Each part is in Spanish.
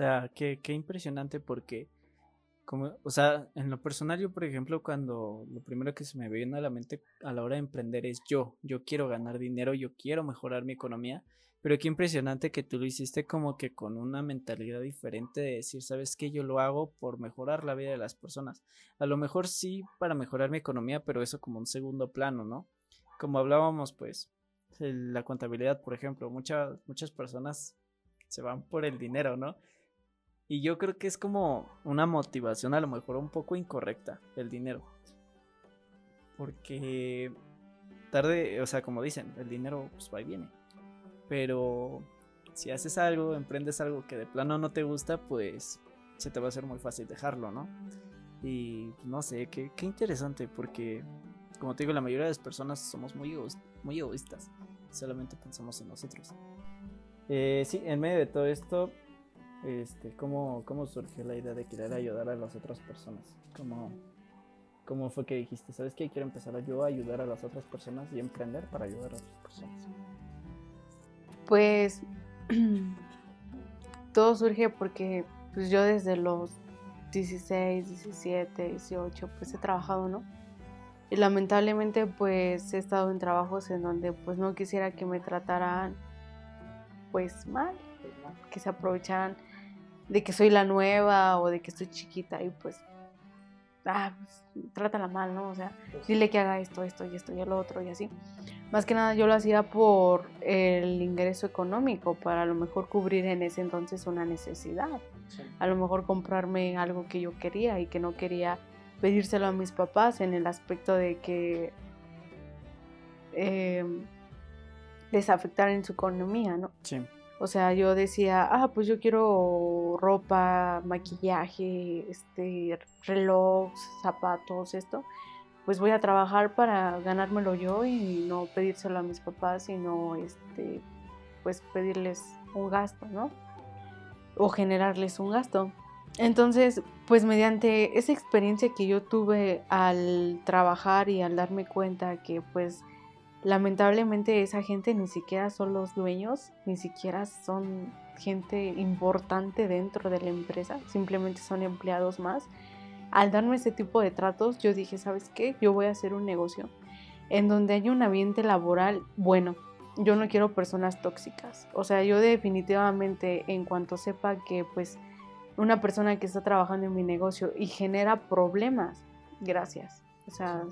sea, qué, qué impresionante porque, como, o sea, en lo personal yo, por ejemplo, cuando lo primero que se me viene a la mente a la hora de emprender es yo, yo quiero ganar dinero, yo quiero mejorar mi economía, pero qué impresionante que tú lo hiciste como que con una mentalidad diferente de decir, sabes que yo lo hago por mejorar la vida de las personas. A lo mejor sí para mejorar mi economía, pero eso como un segundo plano, ¿no? Como hablábamos, pues, la contabilidad, por ejemplo, muchas, muchas personas se van por el dinero, ¿no? Y yo creo que es como una motivación a lo mejor un poco incorrecta, el dinero. Porque tarde, o sea, como dicen, el dinero pues va y viene pero si haces algo, emprendes algo que de plano no te gusta, pues se te va a hacer muy fácil dejarlo, ¿no? Y pues, no sé, qué, qué interesante, porque como te digo, la mayoría de las personas somos muy, muy egoístas, solamente pensamos en nosotros. Eh, sí, en medio de todo esto, este, ¿cómo, ¿cómo surgió la idea de querer ayudar a las otras personas? ¿Cómo, cómo fue que dijiste, sabes que quiero empezar yo a ayudar a las otras personas y emprender para ayudar a otras personas? Pues todo surge porque pues yo desde los 16, 17, 18 pues he trabajado, ¿no? Y lamentablemente pues he estado en trabajos en donde pues no quisiera que me trataran pues mal, que se aprovecharan de que soy la nueva o de que estoy chiquita y pues ah, pues, trátala mal, ¿no? O sea, pues dile que haga esto, esto y esto y lo otro y así. Más que nada yo lo hacía por el ingreso económico, para a lo mejor cubrir en ese entonces una necesidad. A lo mejor comprarme algo que yo quería y que no quería pedírselo a mis papás en el aspecto de que eh, les afectara en su economía, ¿no? Sí. O sea, yo decía, ah, pues yo quiero ropa, maquillaje, este, reloj, zapatos, esto. Pues voy a trabajar para ganármelo yo y no pedírselo a mis papás, sino este, pues pedirles un gasto, ¿no? O generarles un gasto. Entonces, pues mediante esa experiencia que yo tuve al trabajar y al darme cuenta que pues lamentablemente esa gente ni siquiera son los dueños, ni siquiera son gente importante dentro de la empresa, simplemente son empleados más. Al darme ese tipo de tratos, yo dije, ¿sabes qué? Yo voy a hacer un negocio en donde haya un ambiente laboral bueno. Yo no quiero personas tóxicas. O sea, yo definitivamente en cuanto sepa que pues una persona que está trabajando en mi negocio y genera problemas, gracias. O sea,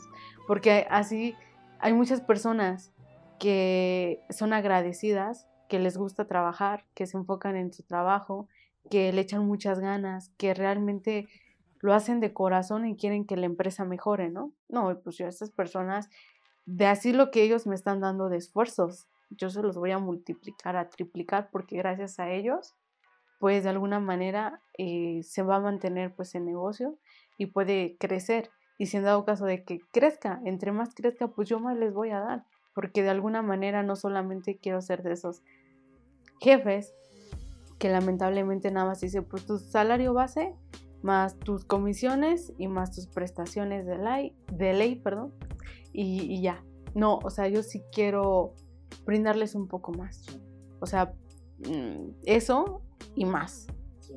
porque así hay muchas personas que son agradecidas, que les gusta trabajar, que se enfocan en su trabajo, que le echan muchas ganas, que realmente lo hacen de corazón y quieren que la empresa mejore, ¿no? No, pues yo a estas personas, de así lo que ellos me están dando de esfuerzos, yo se los voy a multiplicar, a triplicar, porque gracias a ellos, pues de alguna manera eh, se va a mantener pues el negocio y puede crecer y si en dado caso de que crezca, entre más crezca, pues yo más les voy a dar, porque de alguna manera no solamente quiero ser de esos jefes que lamentablemente nada más dice, pues tu salario base más tus comisiones y más tus prestaciones de ley, de ley perdón, y, ya. No, o sea, yo sí quiero brindarles un poco más. O sea, mm, eso y más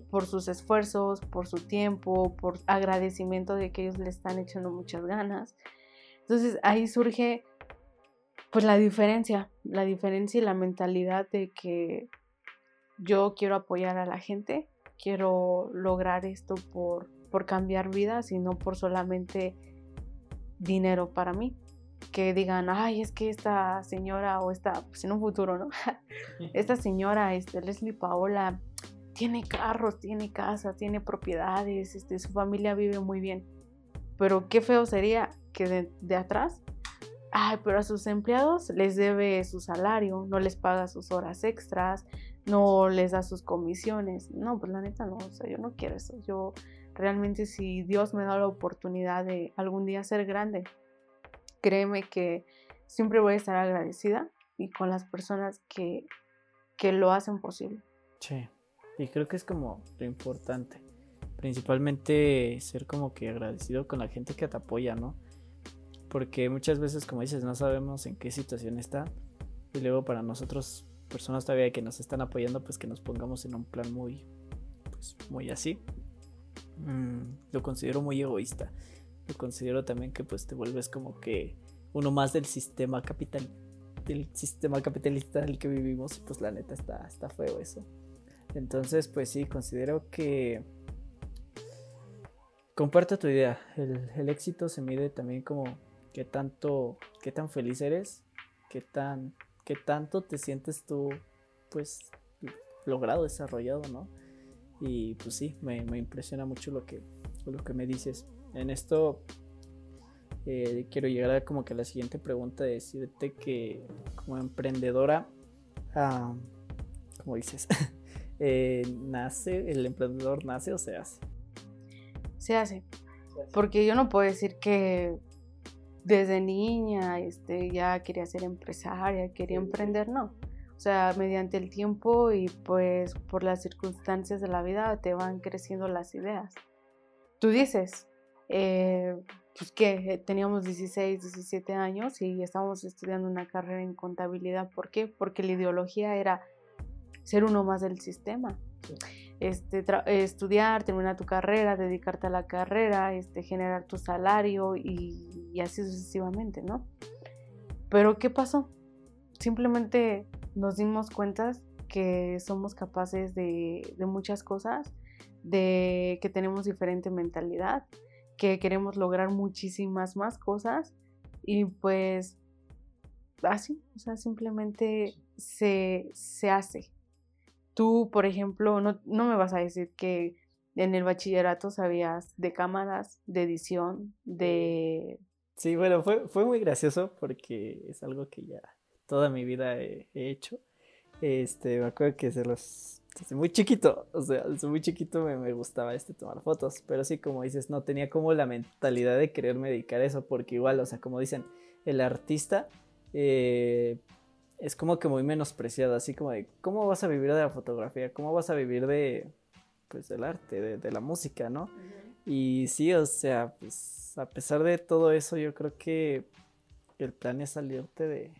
por sus esfuerzos, por su tiempo, por agradecimiento de que ellos le están echando muchas ganas. Entonces ahí surge pues la diferencia, la diferencia y la mentalidad de que yo quiero apoyar a la gente, quiero lograr esto por, por cambiar vidas y no por solamente dinero para mí. Que digan, ay, es que esta señora o esta, pues en un futuro, ¿no? esta señora, este, Leslie Paola, tiene carros, tiene casas, tiene propiedades, este, su familia vive muy bien. Pero qué feo sería que de, atrás, ay, pero a sus empleados les debe su salario, no les paga sus horas extras, no les da sus comisiones. No, pues la neta no, o sea, yo no quiero eso. Yo realmente si Dios me da la oportunidad de algún día ser grande, créeme que siempre voy a estar agradecida y con las personas que, que lo hacen posible. Sí. Y creo que es como lo importante. Principalmente ser como que agradecido con la gente que te apoya, ¿no? Porque muchas veces, como dices, no sabemos en qué situación está. Y luego para nosotros, personas todavía que nos están apoyando, pues que nos pongamos en un plan muy, pues muy así. Mm, lo considero muy egoísta. Lo considero también que pues te vuelves como que uno más del sistema capital del sistema capitalista en el que vivimos pues la neta está, está feo eso. Entonces pues sí, considero que comparto tu idea. El, éxito se mide también como qué tanto, qué tan feliz eres, qué tan, qué tanto te sientes tú pues logrado, desarrollado, ¿no? Y pues sí, me, impresiona mucho lo que, lo que me dices. En esto eh, quiero llegar a como que la siguiente pregunta, de decirte que como emprendedora, como dices, eh, nace, el emprendedor nace o se hace. Se hace. Porque yo no puedo decir que desde niña este, ya quería ser empresaria, quería emprender, no. O sea, mediante el tiempo y pues por las circunstancias de la vida te van creciendo las ideas. Tú dices, eh, pues que teníamos 16, 17 años y estábamos estudiando una carrera en contabilidad. ¿Por qué? Porque la ideología era ser uno más del sistema. Este, estudiar, terminar tu carrera, dedicarte a la carrera, este, generar tu salario y, y así sucesivamente, ¿no? Pero ¿qué pasó? Simplemente nos dimos cuenta que somos capaces de, muchas cosas, de que tenemos diferente mentalidad, que queremos lograr muchísimas más cosas y pues así, o sea, simplemente se, hace. Tú, por ejemplo, no, no, me vas a decir que en el bachillerato sabías de cámaras, de edición, de... Sí, bueno, fue, fue muy gracioso porque es algo que ya toda mi vida he, hecho. Este, me acuerdo que desde los desde muy chiquito, o sea, desde muy chiquito me, gustaba este tomar fotos, pero sí, como dices, no tenía como la mentalidad de quererme dedicar a eso, porque igual, o sea, como dicen, el artista eh, es como que muy menospreciado, así como de, ¿cómo vas a vivir de la fotografía? ¿Cómo vas a vivir de, pues, del arte, de, de la música, ¿no? Y sí, o sea, pues, a pesar de todo eso, yo creo que el plan es salirte de,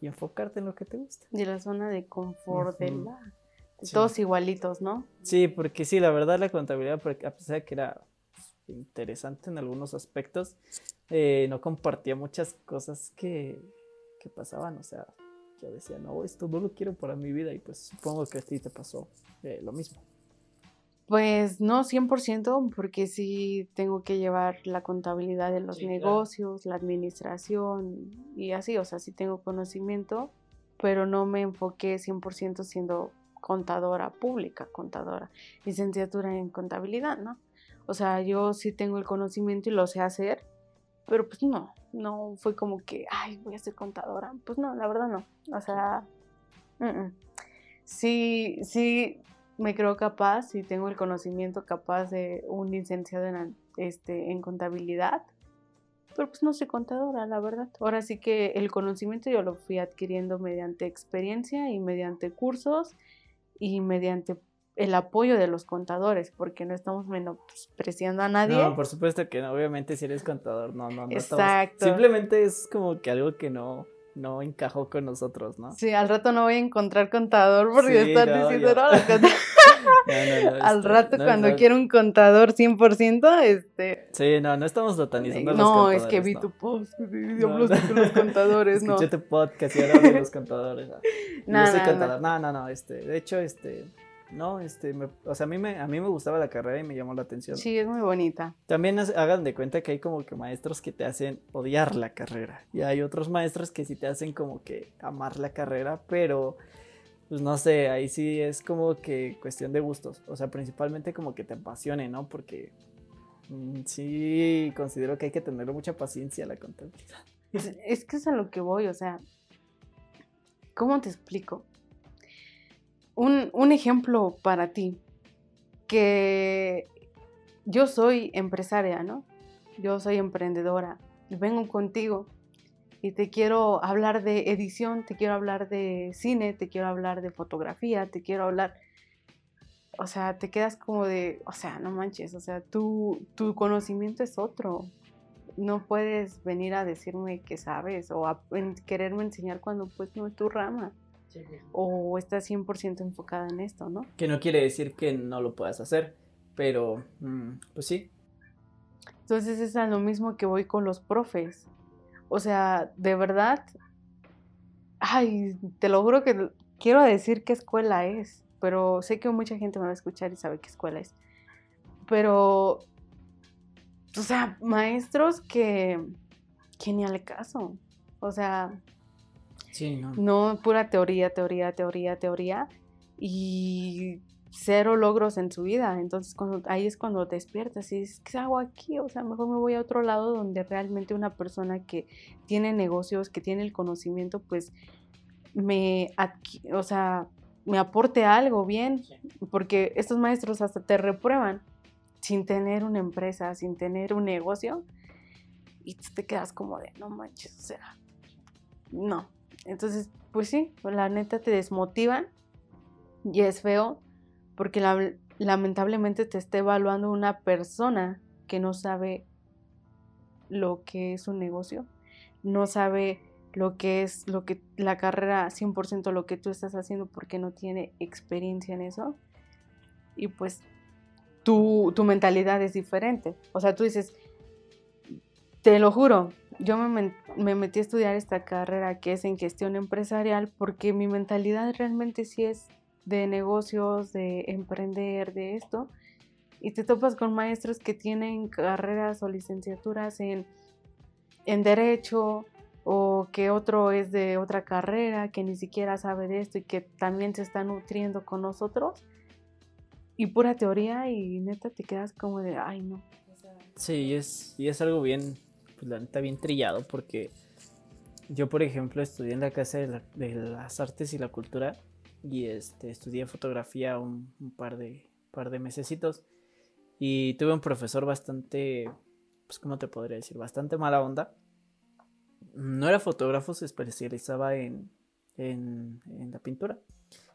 y enfocarte en lo que te gusta. De la zona de confort de la... Todos igualitos, ¿no? Sí, porque sí, la verdad la contabilidad, a pesar de que era interesante en algunos aspectos, eh, no compartía muchas cosas que, que pasaban, o sea, yo decía, no, esto no lo quiero para mi vida y pues supongo que a ti te pasó eh, lo mismo. Pues no 100%, porque sí tengo que llevar la contabilidad de los negocios, la administración y así, o sea, sí tengo conocimiento, pero no me enfoqué 100% siendo contadora pública, contadora, licenciatura en contabilidad, ¿no? O sea, yo sí tengo el conocimiento y lo sé hacer, pero pues no, no fue como que, ay, voy a ser contadora. Pues no, la verdad no. O sea, sí, sí me creo capaz y tengo el conocimiento capaz de un licenciado en, este, en contabilidad, pero pues no soy contadora, la verdad. Ahora sí que el conocimiento yo lo fui adquiriendo mediante experiencia y mediante cursos y mediante el apoyo de los contadores, porque no estamos menospreciando a nadie. No, por supuesto que no, obviamente si eres contador, no, no, no. Exacto. simplemente es como que algo que no, no encajó con nosotros, ¿no? Sí, al rato no voy a encontrar contador porque sí, están diciendo, no, Al este, rato cuando quiero un contador 100%, este... Sí, no, no estamos satanizando No, es que vi tu post, no. los contadores, no. Escuché tu podcast y ahora vi los contadores. No, no, soy contador. No, no, no, este, de hecho, este... No, este, o sea, a mí, me, a mí me gustaba la carrera y me llamó la atención. Sí, es muy bonita. También hagan de cuenta que hay como que maestros que te hacen odiar la carrera. Y hay otros maestros que sí te hacen como que amar la carrera, pero pues no sé, ahí sí es como que cuestión de gustos. O sea, principalmente como que te apasione, ¿no? Porque mm, sí considero que hay que tener mucha paciencia a la contabilidad. Es que es a lo que voy, o sea, ¿cómo te explico? Un, ejemplo para ti, que yo soy empresaria, ¿no? Yo soy emprendedora, vengo contigo y te quiero hablar de edición, te quiero hablar de cine, te quiero hablar de fotografía, te quiero hablar... O sea, te quedas como de, o sea, no manches, o sea, tu, tu conocimiento es otro. No puedes venir a decirme que sabes o a quererme enseñar cuando pues no es tu rama. O estás 100% enfocada en esto, ¿no? Que no quiere decir que no lo puedas hacer, pero mm, pues sí. Entonces es a lo mismo que voy con los profes. O sea, de verdad, ay, te lo juro que quiero decir qué escuela es, pero sé que mucha gente me va a escuchar y sabe qué escuela es. Pero, o sea, maestros que, que ni al caso. O sea, sí, no. no pura teoría, teoría, teoría, teoría. Y cero logros en su vida. Entonces cuando, ahí es cuando despiertas y dices, ¿qué hago aquí? O sea, mejor me voy a otro lado donde realmente una persona que tiene negocios, que tiene el conocimiento, pues me, o sea, me aporte algo bien, porque estos maestros hasta te reprueban sin tener una empresa, sin tener un negocio, y te quedas como de, no manches, o sea, no. Entonces, pues sí, la neta te desmotivan y es feo porque lamentablemente te está evaluando una persona que no sabe lo que es un negocio, no sabe lo que es lo que la carrera 100% lo que tú estás haciendo porque no tiene experiencia en eso. Y pues tu, tu mentalidad es diferente. O sea, tú dices, te lo juro, yo me, me, metí a estudiar esta carrera que es en gestión empresarial porque mi mentalidad realmente sí es de negocios, de emprender, de esto. Y te topas con maestros que tienen carreras o licenciaturas en, en derecho, o que otro es de otra carrera que ni siquiera sabe de esto y que también se está nutriendo con nosotros y pura teoría y neta te quedas como de, ay no. Sí, es, y es algo bien, pues la neta bien trillado porque yo por ejemplo estudié en la Casa de, las Artes y la Cultura y este, estudié fotografía un, par, de, par de mesecitos y tuve un profesor bastante, pues cómo te podría decir, bastante mala onda no era fotógrafo, se especializaba en, la pintura.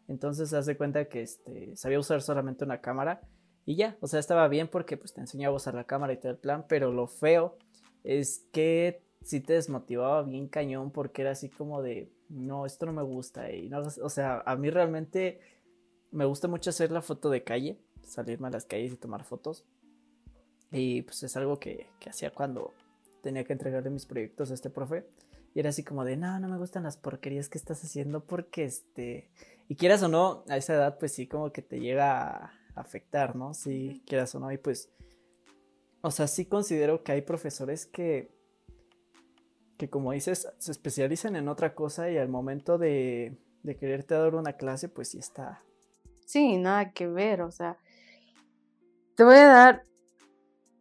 Entonces, hace cuenta que este, sabía usar solamente una cámara y ya, o sea, estaba bien porque pues te enseñaba a usar la cámara y todo el plan, pero lo feo es que sí te desmotivaba bien cañón porque era así como de, no, esto no me gusta y no, o sea, a mí realmente me gusta mucho hacer la foto de calle, salirme a las calles y tomar fotos y pues es algo que, que hacía cuando, tenía que entregarle mis proyectos a este profe. Y era así como de, no, no me gustan las porquerías que estás haciendo porque este... Y quieras o no, a esa edad pues sí como que te llega a afectar, ¿no? Sí, quieras o no. Y pues, o sea, sí considero que hay profesores que, que como dices, se especializan en otra cosa y al momento de, de quererte dar una clase, pues sí está. Sí, nada que ver, o sea, te voy a dar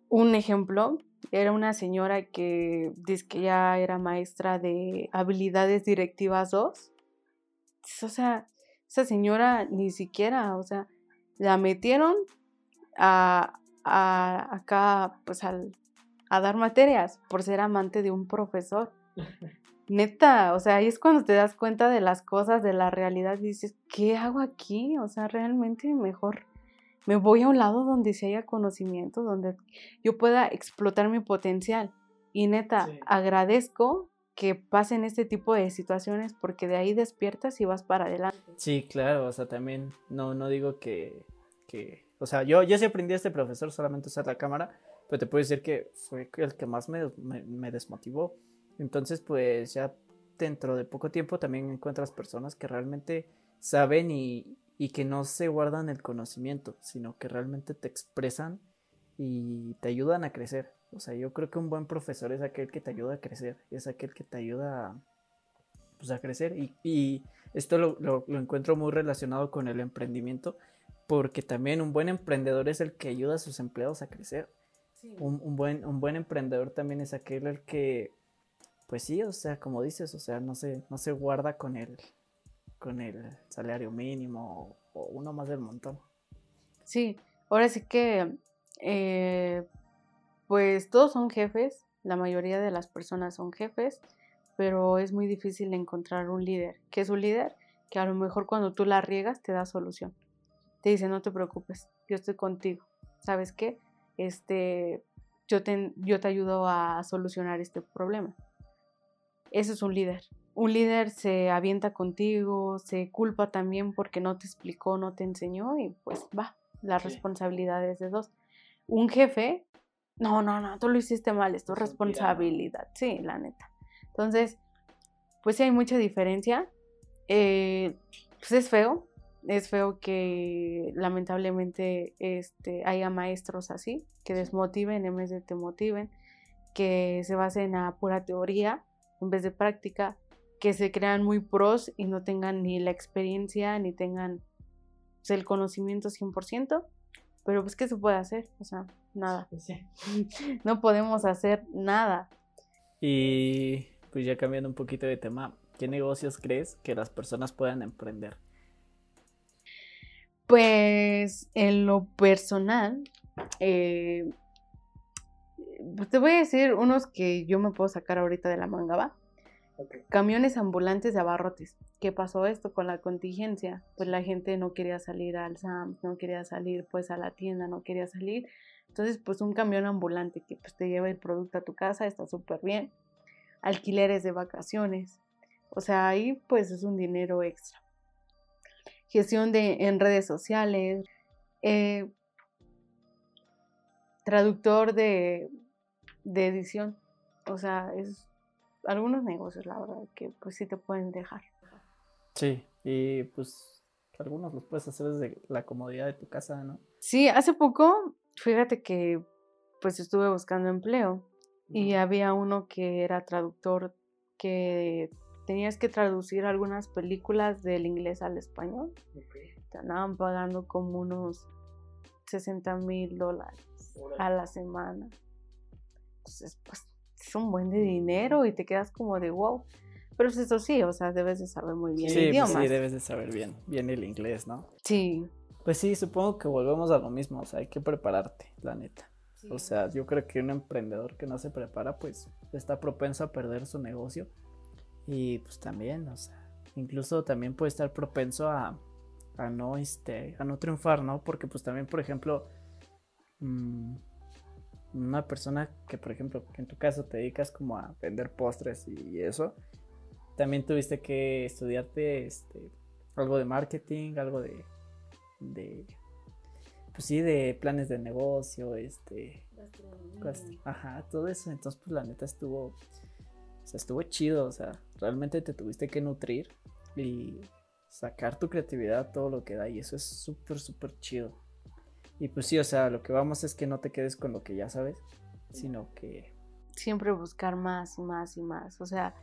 un ejemplo era una señora que dice que ya era maestra de habilidades directivas 2. O sea, esa señora ni siquiera, o sea, la metieron a, a acá, pues al, a dar materias por ser amante de un profesor. Neta, o sea, ahí es cuando te das cuenta de las cosas, de la realidad, y dices, ¿qué hago aquí? O sea, realmente mejor me voy a un lado donde se haya conocimiento, donde yo pueda explotar mi potencial. Y neta, agradezco que pasen este tipo de situaciones porque de ahí despiertas y vas para adelante. Sí, claro, o sea, también no, no digo que, que o sea, yo, yo sí aprendí a este profesor solamente usar la cámara, pero te puedo decir que fue el que más me, me desmotivó. Entonces, pues ya dentro de poco tiempo también encuentras personas que realmente saben y, y que no se guardan el conocimiento, sino que realmente te expresan y te ayudan a crecer. O sea, yo creo que un buen profesor es aquel que te ayuda a crecer, es aquel que te ayuda a, pues, a crecer. Y, esto lo, encuentro muy relacionado con el emprendimiento, porque también un buen emprendedor es el que ayuda a sus empleados a crecer. Un, buen, un buen emprendedor también es aquel el que, pues sí, o sea, como dices, o sea, no se, no se guarda con el, con el salario mínimo o, uno más del montón. Sí, ahora sí que, eh, pues todos son jefes, la mayoría de las personas son jefes, pero es muy difícil encontrar un líder. ¿Qué es un líder? Que a lo mejor cuando tú la riegas te da solución. Te dice, no te preocupes, yo estoy contigo. ¿Sabes qué? Este, yo te, yo te ayudo a solucionar este problema. Ese es un líder. un líder se avienta contigo, se culpa también porque no te explicó, no te enseñó y pues va, las responsabilidades de dos. Un jefe, no, no, no, tú lo hiciste mal, es tu responsabilidad, sí, la neta. Entonces, pues sí hay mucha diferencia. Eh, pues es feo, es feo que lamentablemente este, haya maestros así, que desmotiven en vez de te motiven, que se basen a pura teoría en vez de práctica, que se crean muy pros y no tengan ni la experiencia ni tengan pues, el conocimiento 100%, pero pues ¿qué se puede hacer? O sea, nada. Pues no podemos hacer nada. Y pues ya cambiando un poquito de tema, ¿qué negocios crees que las personas puedan emprender? Pues en lo personal, eh, pues te voy a decir unos que yo me puedo sacar ahorita de la manga, ¿va? Camiones ambulantes de abarrotes. ¿Qué pasó esto con la contingencia? Pues la gente no quería salir al SAM, no quería salir pues a la tienda, no quería salir. Entonces pues un camión ambulante que pues te lleva el producto a tu casa está súper bien. Alquileres de vacaciones. O sea, ahí pues es un dinero extra. Gestión de, en redes sociales. Eh, traductor de, de edición. O sea, es algunos negocios, la verdad, que pues sí te pueden dejar. Sí, y pues algunos los puedes hacer desde la comodidad de tu casa, ¿no? Sí, hace poco, fíjate que pues estuve buscando empleo y había uno que era traductor que tenías que traducir algunas películas del inglés al español. Te andaban pagando como unos 60 mil dólares a la semana. Entonces, pues es un buen de dinero y te quedas como de wow. Pero pues eso sí, o sea, debes de saber muy bien el idioma. Sí, debes de saber bien, bien el inglés, ¿no? Sí. Pues sí, supongo que volvemos a lo mismo, o sea, hay que prepararte, la neta. O sea, yo creo que un emprendedor que no se prepara, pues está propenso a perder su negocio. Y pues también, o sea, incluso también puede estar propenso a, a no, este, a no triunfar, ¿no? Porque pues también, por ejemplo, mmm, una persona que, por ejemplo, en tu caso te dedicas como a vender postres y eso, también tuviste que estudiarte este, algo de marketing, algo de, de, pues sí, de planes de negocio, este, ajá, todo eso. Entonces, pues la neta estuvo, o sea, estuvo chido, o sea, realmente te tuviste que nutrir y sacar tu creatividad, todo lo que da, y eso es súper, súper chido. Y pues sí, o sea, lo que vamos es que no te quedes con lo que ya sabes, sino que... Siempre buscar más y más y más. O sea,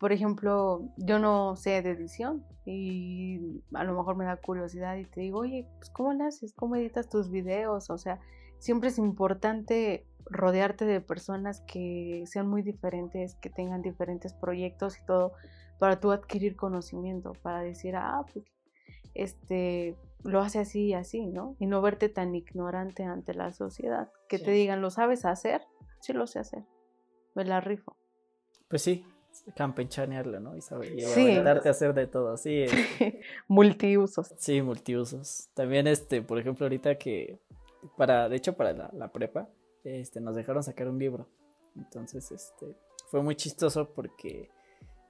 por ejemplo, yo no sé de edición y a lo mejor me da curiosidad y te digo, oye, pues ¿cómo le haces? ¿Cómo editas tus videos? O sea, siempre es importante rodearte de personas que sean muy diferentes, que tengan diferentes proyectos y todo, para tú adquirir conocimiento, para decir, ah, pues, este, lo hace así y así, ¿no? Y no verte tan ignorante ante la sociedad. Que te digan, ¿lo sabes hacer? Sí, lo sé hacer. Me la rifo. Pues sí, campechanearlo, ¿no? Y saber sí. darte a hacer de todo, sí. multiusos. Sí, multiusos. También, este, por ejemplo, ahorita que, para, de hecho, para la, la prepa, este, nos dejaron sacar un libro. Entonces, este, fue muy chistoso porque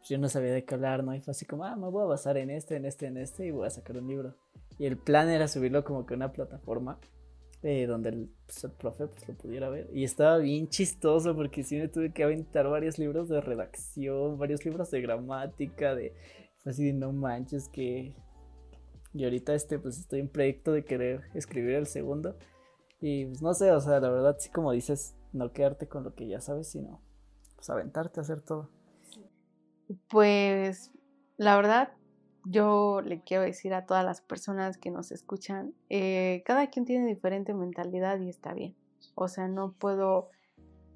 yo no sabía de qué hablar, ¿no? Y fue así como, ah, me voy a basar en este, en este, en este y voy a sacar un libro. Y el plan era subirlo como que a una plataforma eh, donde el, pues, profe pues, lo pudiera ver. Y estaba bien chistoso porque sí me tuve que aventar varios libros de redacción, varios libros de gramática, de... así de no manches que... Y ahorita este pues estoy en proyecto de querer escribir el segundo. Y pues no sé, o sea, la verdad sí como dices, no quedarte con lo que ya sabes, sino pues aventarte a hacer todo. Pues la verdad, yo le quiero decir a todas las personas que nos escuchan, eh, cada quien tiene diferente mentalidad y está bien. O sea, no puedo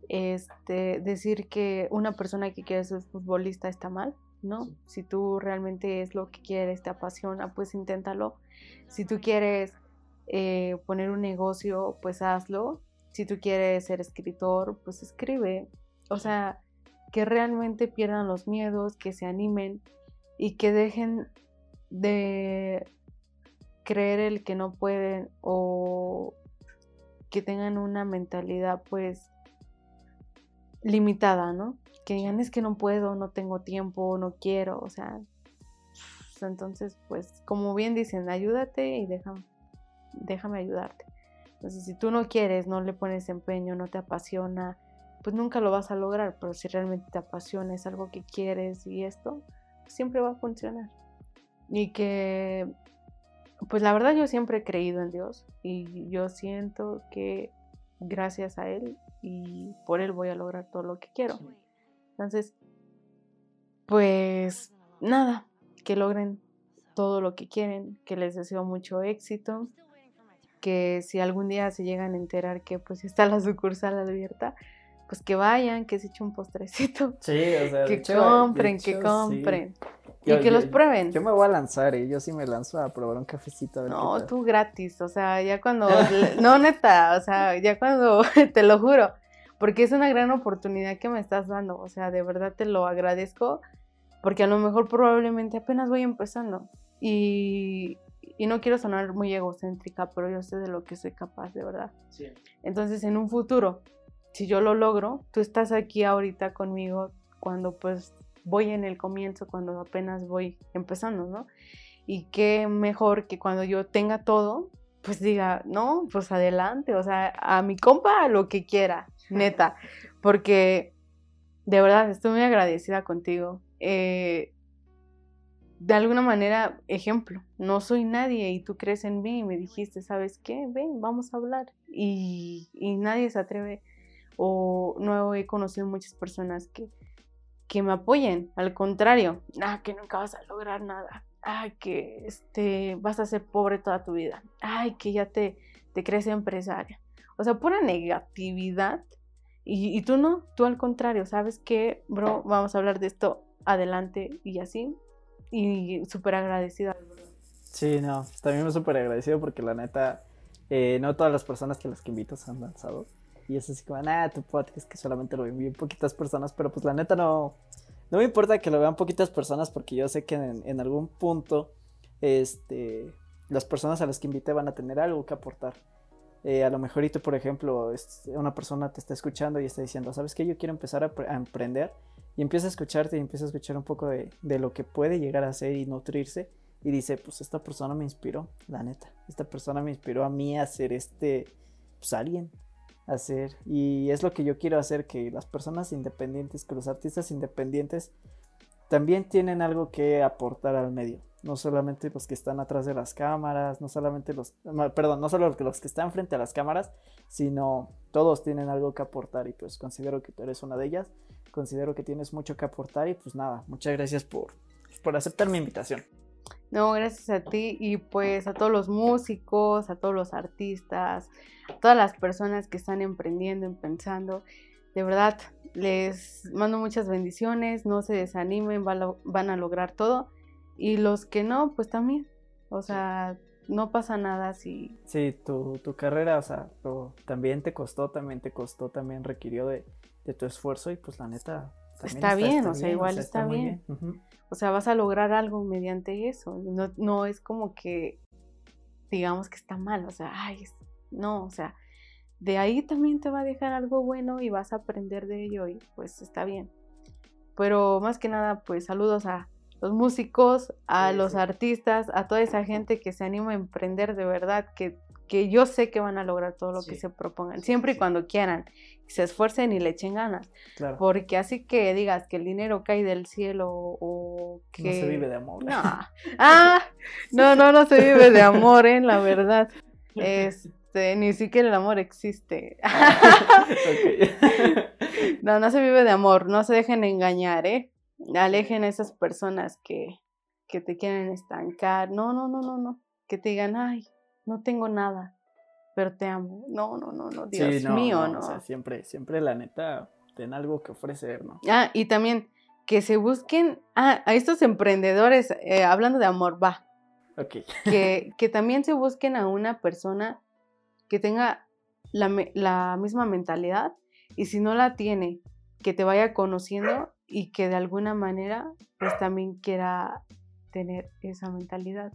este, decir que una persona que quiere ser futbolista está mal, ¿no? Si tú realmente es lo que quieres, te apasiona, pues inténtalo. Si tú quieres eh, poner un negocio, pues hazlo. Si tú quieres ser escritor, pues escribe. O sea, que realmente pierdan los miedos, que se animen y que dejen de creer el que no pueden o que tengan una mentalidad pues limitada, ¿no? Que digan, es que no puedo, no tengo tiempo, no quiero, o sea, entonces, pues, como bien dicen, ayúdate y déjame, déjame ayudarte. Entonces, si tú no quieres, no le pones empeño, no te apasiona, pues nunca lo vas a lograr, pero si realmente te apasiona, es algo que quieres y esto, siempre va a funcionar. Y que, pues la verdad yo siempre he creído en Dios y yo siento que gracias a Él y por Él voy a lograr todo lo que quiero. Entonces, pues nada, que logren todo lo que quieren, que les deseo mucho éxito, que si algún día se llegan a enterar que pues está la sucursal abierta, pues que vayan, que se echen un postrecito. Sí, o sea, que compren, que compren. y que los prueben. Yo me voy a lanzar, ¿eh? yo sí me lanzo a probar un cafecito. no, tú gratis, o sea, ya cuando, no neta, o sea, ya cuando, te lo juro, porque es una gran oportunidad que me estás dando, o sea, de verdad te lo agradezco, porque a lo mejor probablemente apenas voy empezando y, y no quiero sonar muy egocéntrica, pero yo sé de lo que soy capaz, de verdad. Sí. Entonces, en un futuro, si yo lo logro, tú estás aquí ahorita conmigo cuando pues voy en el comienzo, cuando apenas voy empezando, ¿no? Y qué mejor que cuando yo tenga todo, pues diga, no, pues adelante, o sea, a mi compa lo que quiera, neta, porque de verdad estoy muy agradecida contigo. Eh, de alguna manera, ejemplo, no soy nadie y tú crees en mí y me dijiste, ¿sabes qué? Ven, vamos a hablar. Y, nadie se atreve o no he conocido muchas personas que, que me apoyen, al contrario, ah, que nunca vas a lograr nada, ay, que este, vas a ser pobre toda tu vida, ay, que ya te, te crees empresaria. O sea, pura negatividad. Y, y tú no, tú al contrario, ¿sabes qué, bro? Vamos a hablar de esto adelante y así. Y súper agradecida. Sí, no, también me súper agradecido porque la neta, eh, no todas las personas que las que invito se han lanzado. Y es así como, nada, tu podcast que solamente lo ven poquitas personas, pero pues la neta no, no me importa que lo vean poquitas personas porque yo sé que en, algún punto, este, las personas a las que invité van a tener algo que aportar. Eh, a lo mejor y tú, por ejemplo, una persona te está escuchando y está diciendo, ¿sabes qué? Yo quiero empezar a, emprender y empieza a escucharte y empieza a escuchar un poco de, de, lo que puede llegar a ser y nutrirse y dice, pues esta persona me inspiró, la neta, esta persona me inspiró a mí a ser este, pues alguien, hacer. Y es lo que yo quiero hacer, que las personas independientes, que los artistas independientes también tienen algo que aportar al medio. No solamente los que están atrás de las cámaras, no solamente los, perdón, no solo los que están frente a las cámaras, sino todos tienen algo que aportar y pues considero que tú eres una de ellas. Considero que tienes mucho que aportar y pues nada, muchas gracias por, por aceptar mi invitación. No, gracias a ti y pues a todos los músicos, a todos los artistas, a todas las personas que están emprendiendo, pensando. De verdad, les mando muchas bendiciones, no se desanimen, van a lograr todo. Y los que no, pues también. O sea, no pasa nada si... Sí, tu, carrera, o sea, también te costó, también te costó, también requirió de, tu esfuerzo y pues la neta... Está, bien, o sea, igual está, bien. O sea, vas a lograr algo mediante eso. No, no es como que digamos que está mal, o sea, ay, no, o sea, de ahí también te va a dejar algo bueno y vas a aprender de ello y pues está bien. Pero más que nada, pues saludos a los músicos, a los artistas, a toda esa gente que se anima a emprender de verdad, que que yo sé que van a lograr todo lo que se propongan, siempre y cuando quieran, se esfuercen y le echen ganas. Porque así que digas que el dinero cae del cielo o que... No se vive de amor. No, ah, no, no, no se vive de amor, ¿eh? La verdad. Este, ni siquiera el amor existe. no, no se vive de amor, no se dejen engañar, ¿eh? Alejen a esas personas que, que te quieren estancar. No, no, no, no, no. Que te digan, ay, no tengo nada, pero te amo. No, no, no, no, Dios mío, no. O sea, siempre, siempre la neta, ten algo que ofrecer, ¿no? Ah, y también que se busquen, ah, a estos emprendedores, eh, hablando de amor, va. Ok. Que, que también se busquen a una persona que tenga la, la misma mentalidad y si no la tiene, que te vaya conociendo y que de alguna manera pues también quiera tener esa mentalidad.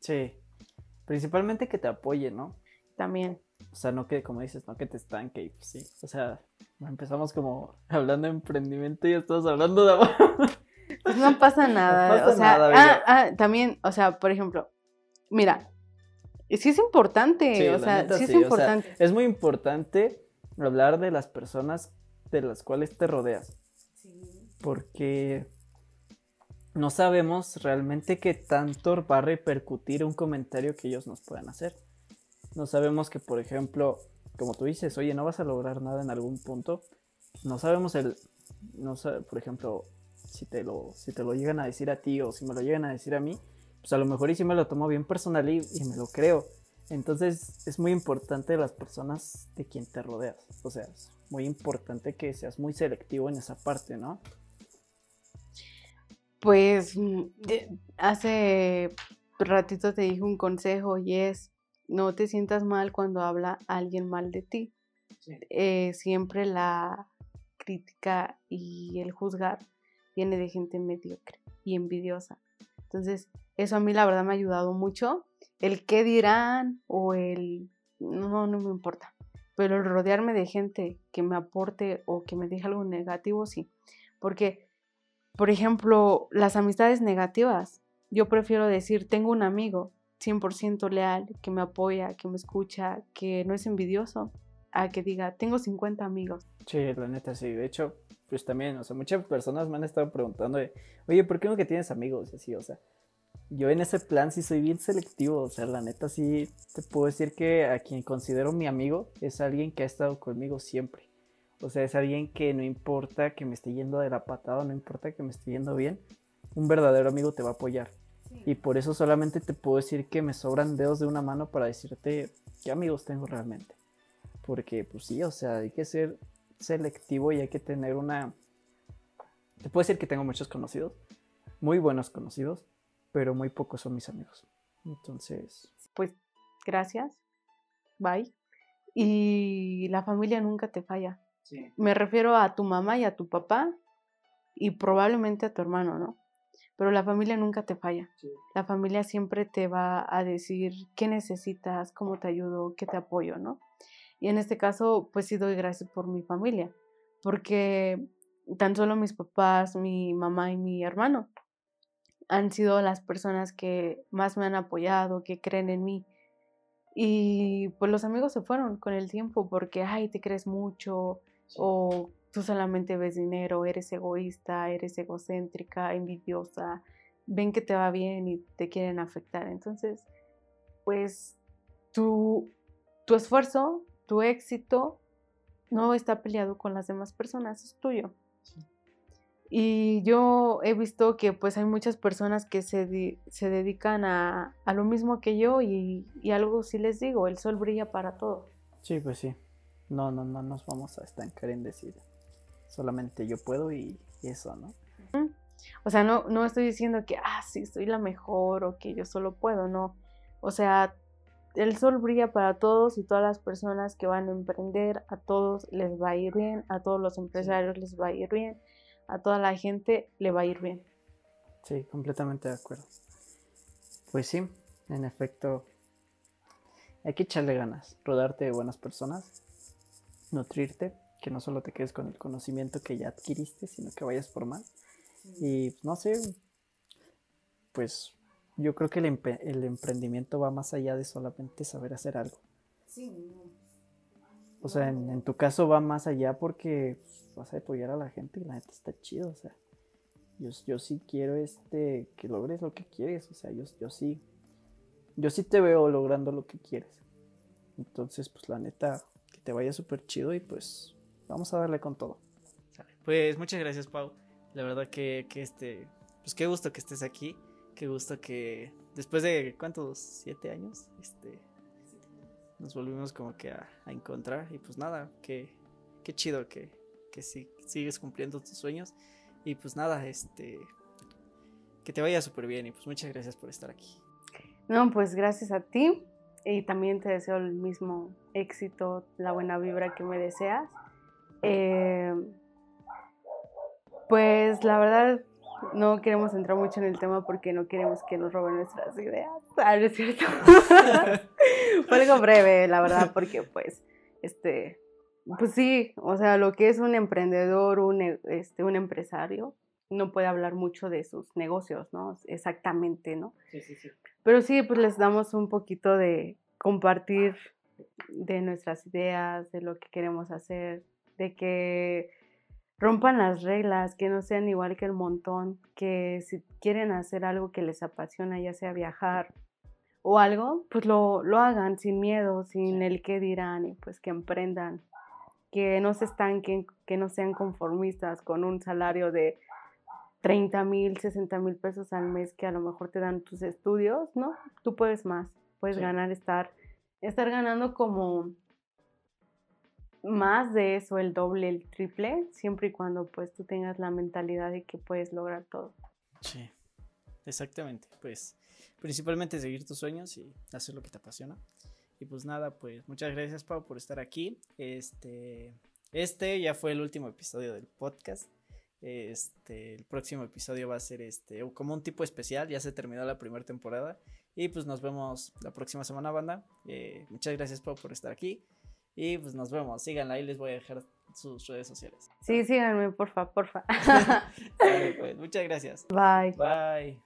Sí, Principalmente que te apoye, ¿no? También. O sea, no que, como dices, no que te estanque, pues sí. O sea, Empezamos como hablando de emprendimiento y estamos hablando de amor. Pues no pasa nada. o sea, ah, ah, también, o sea, por ejemplo, mira, sí es importante, o sea, sí es importante. es muy importante hablar de las personas de las cuales te rodeas. Porque no sabemos realmente qué tanto va a repercutir un comentario que ellos nos puedan hacer. No sabemos que, por ejemplo, como tú dices, oye, no vas a lograr nada en algún punto. No sabemos el, no por ejemplo, si te lo, si te lo llegan a decir a ti o si me lo llegan a decir a mí, pues a lo mejor y si me lo tomo bien personal y, me lo creo. Entonces es muy importante las personas de quien te rodeas. O sea, es muy importante que seas muy selectivo en esa parte, ¿no? Pues mm, hace ratito te dije un consejo y es no te sientas mal cuando habla alguien mal de ti. Eh, siempre la crítica y el juzgar viene de gente mediocre y envidiosa. Entonces, eso a mí la verdad me ha ayudado mucho. El qué dirán o el no, no me importa. Pero el rodearme de gente que me aporte o que me diga algo negativo, sí. Porque, por ejemplo, las amistades negativas, yo prefiero decir, tengo un amigo 100% leal, que me apoya, que me escucha, que no es envidioso, a que diga, tengo 50 amigos. Sí, la neta, sí. De hecho, pues también, o sea, muchas personas me han estado preguntando oye, ¿por qué no que tienes amigos? Así, o sea, yo en ese plan sí soy bien selectivo, o sea, la neta sí te puedo decir que a quien considero mi amigo es alguien que ha estado conmigo siempre. O sea, es alguien que no importa que me esté yendo de la patada, no importa que me esté yendo bien, un verdadero amigo te va a apoyar. Y por eso solamente te puedo decir que me sobran dedos de una mano para decirte qué amigos tengo realmente. Porque pues sí, o sea, hay que ser selectivo y hay que tener una... Te puedo decir que tengo muchos conocidos, muy buenos conocidos, pero muy pocos son mis amigos. Entonces... Pues gracias, bye. Y la familia nunca te falla. Me refiero a tu mamá y a tu papá y probablemente a tu hermano, ¿no? pero la familia nunca te falla. La familia siempre te va a decir qué necesitas, cómo te ayudo, qué te apoyo, ¿no? Y en este caso, pues sí doy gracias por mi familia, porque tan solo mis papás, mi mamá y mi hermano han sido las personas que más me han apoyado, que creen en mí. Y pues los amigos se fueron con el tiempo porque, ay, te crees mucho o tú solamente ves dinero, eres egoísta, eres egocéntrica, envidiosa, ven que te va bien y te quieren afectar. Entonces, pues tu, tu esfuerzo, tu éxito no está peleado con las demás personas, es tuyo. Y yo he visto que pues hay muchas personas que se, se dedican a, a, lo mismo que yo y, y algo sí les digo, el sol brilla para todos. Sí, pues sí. No, no, no nos vamos a estancar en decir solamente yo puedo y, eso, ¿no? O sea, no, no estoy diciendo que, ah, sí, soy la mejor o que yo solo puedo, no. O sea, el sol brilla para todos y todas las personas que van a emprender, a todos les va a ir bien, a todos los empresarios les va a ir bien, a toda la gente le va a ir bien. Sí, completamente de acuerdo. Pues sí, en efecto, hay que echarle ganas, rodarte de buenas personas, nutrirte que no solo te quedes con el conocimiento que ya adquiriste, sino que vayas por más. Y no sé, pues yo creo que el, emprendimiento va más allá de solamente saber hacer algo. Sí. O sea, en, tu caso va más allá porque vas a apoyar a la gente y la gente está chido, o sea. Yo, yo sí quiero este que logres lo que quieres, o sea, yo, yo sí yo sí te veo logrando lo que quieres. Entonces, pues la neta, te vaya súper chido y pues vamos a darle con todo. Pues muchas gracias, Pau. La verdad que, que este, pues qué gusto que estés aquí. Qué gusto que después de cuántos, siete años, este, nos volvimos como que a, encontrar. Y pues nada, que, qué chido que, que sigues cumpliendo tus sueños. Y pues nada, este, que te vaya súper bien. Y pues muchas gracias por estar aquí. No, pues gracias a ti. Y también te deseo el mismo éxito, la buena vibra que me deseas. Eh, pues la verdad no queremos entrar mucho en el tema porque no queremos que nos roben nuestras ideas. Ah, es cierto. Fue algo breve, la verdad, porque pues, este, pues sí, o sea, lo que es un emprendedor, un, e, este, un empresario, no puede hablar mucho de sus negocios, ¿no? Exactamente, ¿no? Sí, sí, sí. Pero sí, pues les damos un poquito de compartir de nuestras ideas, de lo que queremos hacer, de que rompan las reglas, que no sean igual que el montón, que si quieren hacer algo que les apasiona, ya sea viajar o algo, pues lo, lo hagan sin miedo, sin el qué dirán y pues que emprendan, que no se estanquen, que no sean conformistas con un salario de 30 mil, 60 mil pesos al mes que a lo mejor te dan tus estudios, ¿no? Tú puedes más, puedes ganar, estar, estar ganando como más de eso, el doble, el triple, siempre y cuando pues tú tengas la mentalidad de que puedes lograr todo. Sí, exactamente, pues principalmente seguir tus sueños y hacer lo que te apasiona. Y pues nada, pues muchas gracias Pau por estar aquí. Este, este ya fue el último episodio del podcast. Este, el próximo episodio va a ser este, como un tipo especial, ya se terminó la primera temporada. Y pues nos vemos la próxima semana, banda. Eh, muchas gracias Pau por estar aquí. Y pues nos vemos. Síganla, ahí les voy a dejar sus redes sociales. Sí, síganme, porfa, porfa. pues, muchas gracias. Bye. Bye.